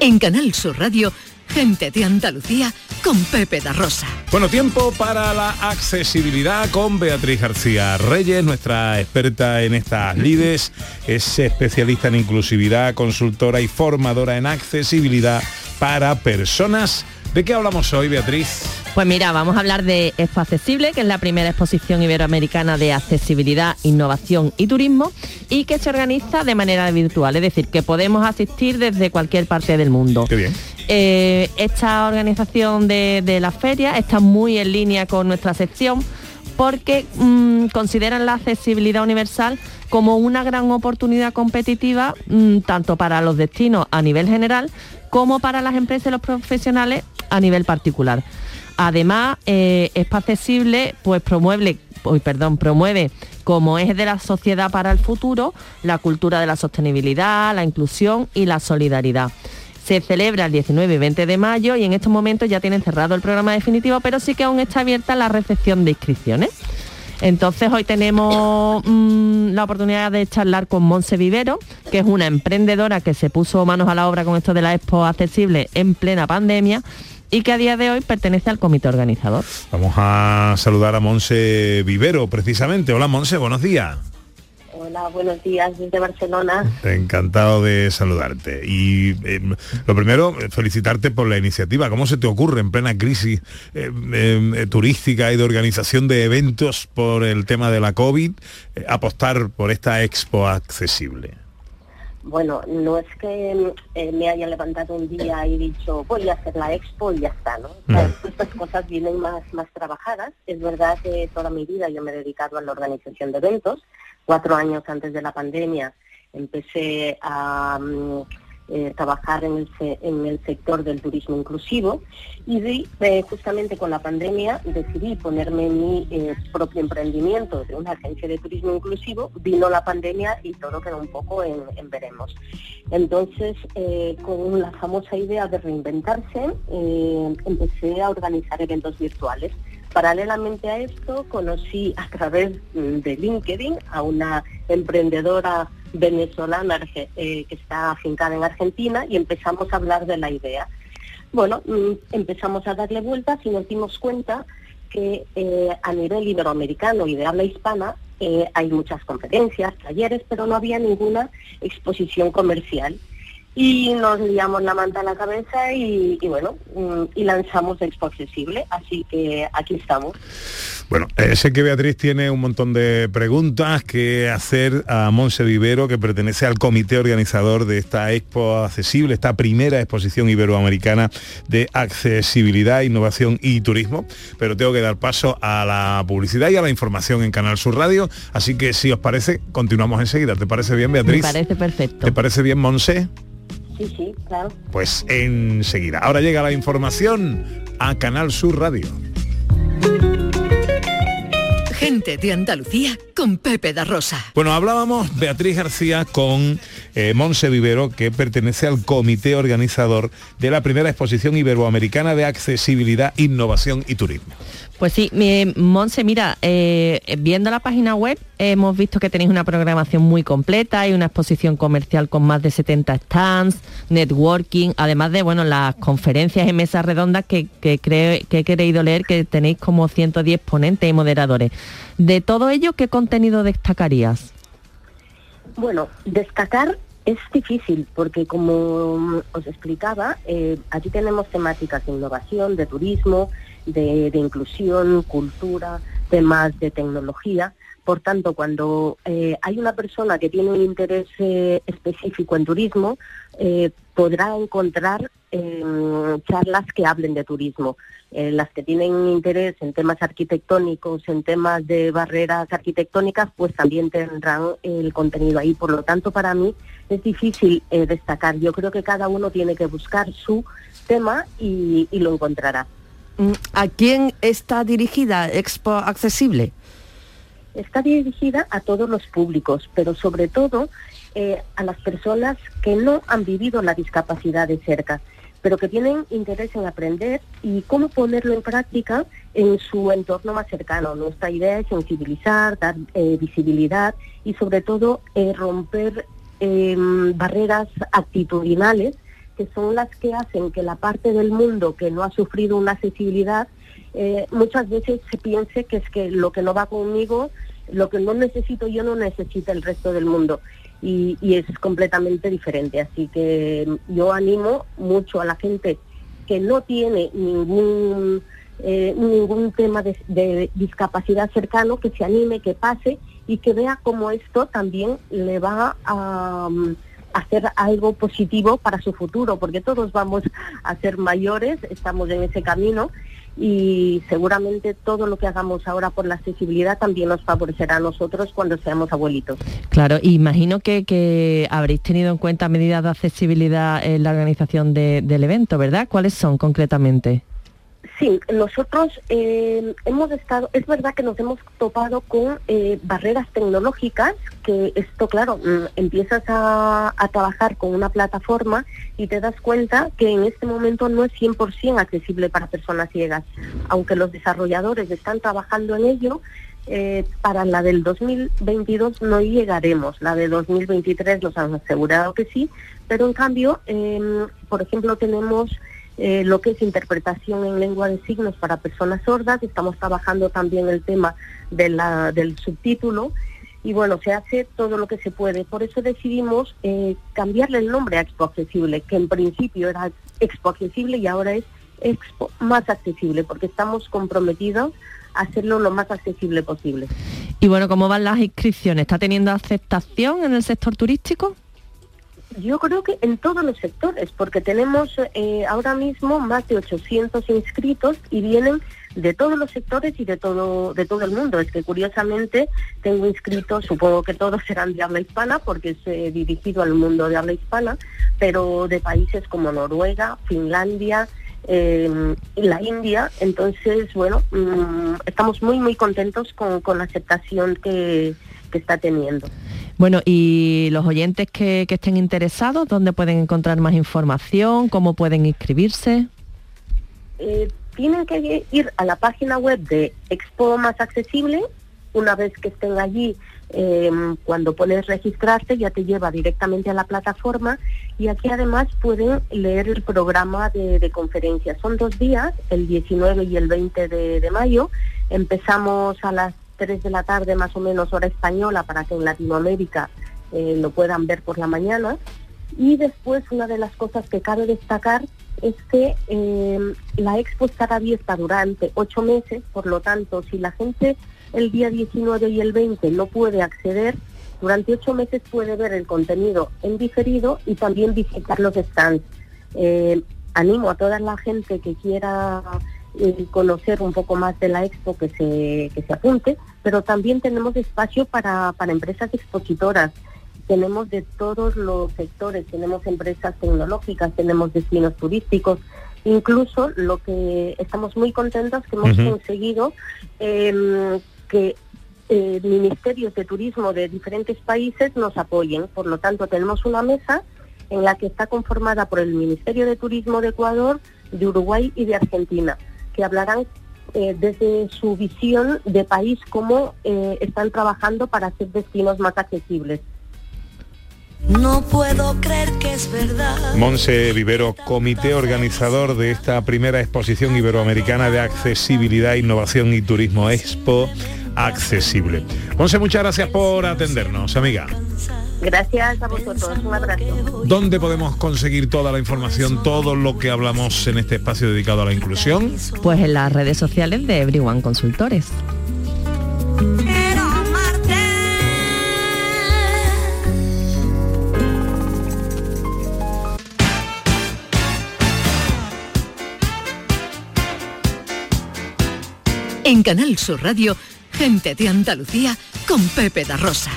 En Canal Sur Radio, gente de Andalucía con Pepe da Rosa. Bueno, tiempo para la accesibilidad con Beatriz García Reyes, nuestra experta en estas lides, es especialista en inclusividad, consultora y formadora en accesibilidad para personas. ¿De qué hablamos hoy, Beatriz? Pues mira, vamos a hablar de Expo Accesible, que es la primera exposición iberoamericana de accesibilidad, innovación y turismo y que se organiza de manera virtual, es decir, que podemos asistir desde cualquier parte del mundo. Qué bien. Eh, esta organización de, de, la feria está muy en línea con nuestra sección porque mmm, consideran la accesibilidad universal como una gran oportunidad competitiva mmm, tanto para los destinos a nivel general como para las empresas y los profesionales a nivel particular. Además, eh, es accesible, pues promueve, uy, perdón, promueve como eje de la sociedad para el futuro la cultura de la sostenibilidad, la inclusión y la solidaridad. Se celebra el 19 y 20 de mayo y en estos momentos ya tienen cerrado el programa definitivo, pero sí que aún está abierta la recepción de inscripciones. Entonces hoy tenemos mmm, la oportunidad de charlar con Monse Vivero, que es una emprendedora que se puso manos a la obra con esto de la Expo Accesible en plena pandemia y que a día de hoy pertenece al comité organizador. Vamos a saludar a Monse Vivero, precisamente. Hola Monse, buenos días. Hola, buenos días desde Barcelona. Encantado de saludarte. Y eh, lo primero, felicitarte por la iniciativa. ¿Cómo se te ocurre en plena crisis eh, eh, turística y de organización de eventos por el tema de la COVID apostar por esta expo accesible? Bueno, no es que eh, me haya levantado un día y dicho voy a hacer la expo y ya está, ¿no? O sea, estas cosas vienen más, más trabajadas. Es verdad que toda mi vida yo me he dedicado a la organización de eventos. Cuatro años antes de la pandemia empecé a um, eh, trabajar en el, en el, sector del turismo inclusivo y eh, justamente con la pandemia decidí ponerme mi eh, propio emprendimiento de una agencia de turismo inclusivo, vino la pandemia y todo quedó un poco en, en veremos. Entonces, con la famosa idea de reinventarse, empecé a organizar eventos virtuales. Paralelamente a esto, conocí a través de LinkedIn a una emprendedora venezolana eh, que está afincada en Argentina y empezamos a hablar de la idea. Bueno, mm, empezamos a darle vueltas y nos dimos cuenta que eh, a nivel iberoamericano y de habla hispana eh, hay muchas conferencias, talleres, pero no había ninguna exposición comercial y nos liamos la manta a la cabeza y, y bueno, y lanzamos Expo Accesible, así que aquí estamos. Bueno, eh, sé que Beatriz tiene un montón de preguntas que hacer a Monse Vivero, que pertenece al comité organizador de esta Expo Accesible, esta primera exposición iberoamericana de accesibilidad, innovación y turismo. Pero tengo que dar paso a la publicidad y a la información en Canal Sur Radio. Así que si os parece, continuamos enseguida. ¿Te parece bien, Beatriz? Me parece perfecto. ¿Te parece bien, Monse? Sí, sí, claro. Pues enseguida. Ahora llega la información a Canal Sur Radio. Gente de Andalucía con Pepe da Rosa. Bueno, hablábamos Beatriz García con eh, Monse Vivero, que pertenece al comité organizador de la primera exposición iberoamericana de accesibilidad, innovación y turismo. Pues sí, mi, Monse, mira, eh, viendo la página web hemos visto que tenéis una programación muy completa y una exposición comercial con más de 70 stands, networking, además de bueno las conferencias y mesas redondas que, creo, que he querido leer que tenéis como 110 ponentes y moderadores. De todo ello, ¿qué contenido destacarías? Bueno, destacar es difícil porque como os explicaba, eh, aquí tenemos temáticas de innovación, de turismo, de, inclusión, cultura, temas de tecnología. Por tanto, cuando eh, hay una persona que tiene un interés eh, específico en turismo, eh, podrá encontrar charlas que hablen de turismo. las que tienen interés en temas arquitectónicos, en temas de barreras arquitectónicas, pues también tendrán el contenido ahí. Por lo tanto, para mí es difícil destacar. Yo creo que cada uno tiene que buscar su tema y lo encontrará. ¿A quién está dirigida Expo Accesible? Está dirigida a todos los públicos, pero sobre todo eh, a las personas que no han vivido la discapacidad de cerca, pero que tienen interés en aprender y cómo ponerlo en práctica en su entorno más cercano. Nuestra idea es sensibilizar, dar eh, visibilidad y sobre todo eh, romper barreras actitudinales que son las que hacen que la parte del mundo que no ha sufrido una accesibilidad eh, muchas veces se piense que es que lo que no va conmigo, lo que no necesito yo no necesita el resto del mundo. Y, es completamente diferente. Así que yo animo mucho a la gente que no tiene ningún eh, ningún tema de, discapacidad cercano, que se anime, que pase y que vea cómo esto también le va a, mm, hacer algo positivo para su futuro, porque todos vamos a ser mayores, estamos en ese camino y seguramente todo lo que hagamos ahora por la accesibilidad también nos favorecerá a nosotros cuando seamos abuelitos. Claro, imagino que, habréis tenido en cuenta medidas de accesibilidad en la organización del evento, ¿verdad? ¿Cuáles son concretamente? Sí, nosotros eh, hemos estado, es verdad que nos hemos topado con eh, barreras tecnológicas, que esto, claro, mm, empiezas a, trabajar con una plataforma y te das cuenta que en este momento no es 100% accesible para personas ciegas. Aunque los desarrolladores están trabajando en ello, eh, para la del 2022 no llegaremos. La de 2023 nos han asegurado que sí, pero en cambio, em, por ejemplo, tenemos eh, lo que es interpretación en lengua de signos para personas sordas, estamos trabajando también el tema del subtítulo y bueno, se hace todo lo que se puede. Por eso decidimos eh, cambiarle el nombre a Expo Accesible, que en principio era Expo Accesible y ahora es Expo más accesible, porque estamos comprometidos a hacerlo lo más accesible posible. Y bueno, ¿cómo van las inscripciones? ¿Está teniendo aceptación en el sector turístico? Yo creo que en todos los sectores, porque tenemos eh, ahora mismo más de 800 inscritos y vienen de todos los sectores y de todo de todo el mundo. Es que curiosamente tengo inscritos, supongo que todos serán de habla hispana porque es dirigido al mundo de habla hispana, pero de países como Noruega, Finlandia, eh, la India. Entonces, bueno, mm, estamos muy muy contentos con, con la aceptación que, que está teniendo. Bueno, y los oyentes que, estén interesados, ¿dónde pueden encontrar más información? ¿Cómo pueden inscribirse? Eh, tienen que ir a la página web de Expo Más Accesible. Una vez que estén allí, eh, cuando pones registrarte, ya te lleva directamente a la plataforma y aquí además pueden leer el programa de, conferencias. Son dos días, el 19 y el 20 de, de mayo. Empezamos a las 3 de la tarde más o menos hora española para que en Latinoamérica eh, lo puedan ver por la mañana. Y después una de las cosas que cabe destacar es que eh, la expo estará abierta durante ocho meses, por lo tanto, si la gente el día 19 y el 20 no puede acceder, durante ocho meses puede ver el contenido en diferido y también visitar los stands. Eh, animo a toda la gente que quiera y conocer un poco más de la expo que se, que se apunte, pero también tenemos espacio para, para empresas expositoras. Tenemos de todos los sectores, tenemos empresas tecnológicas, tenemos destinos turísticos, incluso lo que estamos muy contentos que hemos conseguido em, que eh, ministerios de turismo de diferentes países nos apoyen. Por lo tanto, tenemos una mesa en la que está conformada por el Ministerio de Turismo de Ecuador, de Uruguay y de Argentina que hablarán eh, desde su visión de país cómo eh, están trabajando para hacer destinos más accesibles. No puedo creer que es verdad. Monse Vivero, comité organizador de esta primera exposición iberoamericana de accesibilidad, innovación y turismo Expo Accesible. Monse, muchas gracias por atendernos, amiga. Gracias a vosotros, un abrazo. ¿Dónde podemos conseguir toda la información, todo lo que hablamos en este espacio dedicado a la inclusión? Pues en las redes sociales de Everyone Consultores. En Canal Sur Radio, gente de Andalucía con Pepe da Rosa.